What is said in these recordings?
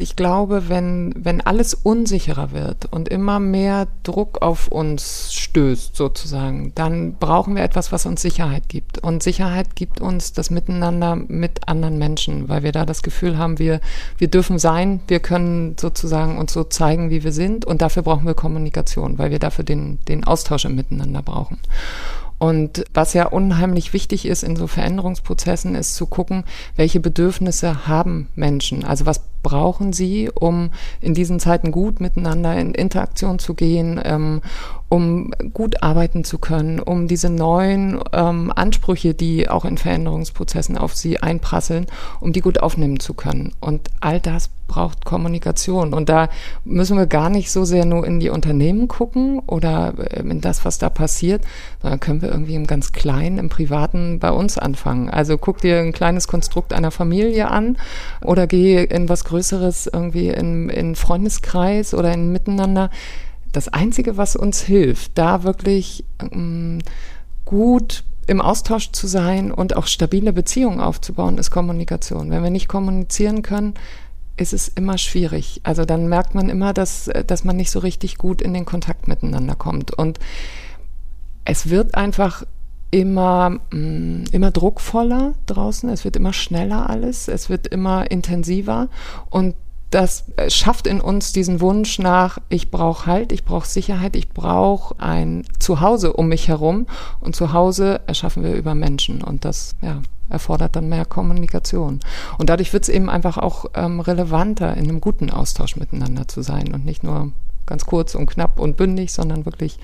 Ich glaube, wenn, wenn alles unsicherer wird und immer mehr Druck auf uns stößt, sozusagen, dann brauchen wir etwas, was uns Sicherheit gibt. Und Sicherheit gibt uns das Miteinander mit anderen Menschen, weil wir da das Gefühl haben, wir, wir dürfen sein, wir können sozusagen uns so zeigen, wie wir sind. Und dafür brauchen wir Kommunikation, weil wir dafür den, den Austausch im Miteinander brauchen. Und was ja unheimlich wichtig ist in so Veränderungsprozessen, ist zu gucken, welche Bedürfnisse haben Menschen. Also was brauchen sie, um in diesen Zeiten gut miteinander in Interaktion zu gehen, ähm, um gut arbeiten zu können, um diese neuen ähm, Ansprüche, die auch in Veränderungsprozessen auf sie einprasseln, um die gut aufnehmen zu können. Und all das braucht Kommunikation. Und da müssen wir gar nicht so sehr nur in die Unternehmen gucken oder ähm, in das, was da passiert, sondern können wir irgendwie im ganz Kleinen, im Privaten bei uns anfangen. Also guck dir ein kleines Konstrukt einer Familie an oder geh in was Größeres irgendwie in, in Freundeskreis oder in Miteinander das Einzige, was uns hilft, da wirklich ähm, gut im Austausch zu sein und auch stabile Beziehungen aufzubauen, ist Kommunikation. Wenn wir nicht kommunizieren können, ist es immer schwierig. Also dann merkt man immer, dass, dass man nicht so richtig gut in den Kontakt miteinander kommt. Und es wird einfach immer, mm, immer druckvoller draußen, es wird immer schneller alles, es wird immer intensiver und das schafft in uns diesen Wunsch nach, ich brauche Halt, ich brauche Sicherheit, ich brauche ein Zuhause um mich herum. Und Zuhause erschaffen wir über Menschen. Und das ja, erfordert dann mehr Kommunikation. Und dadurch wird es eben einfach auch ähm, relevanter, in einem guten Austausch miteinander zu sein und nicht nur ganz kurz und knapp und bündig, sondern wirklich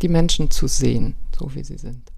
die Menschen zu sehen, so wie sie sind.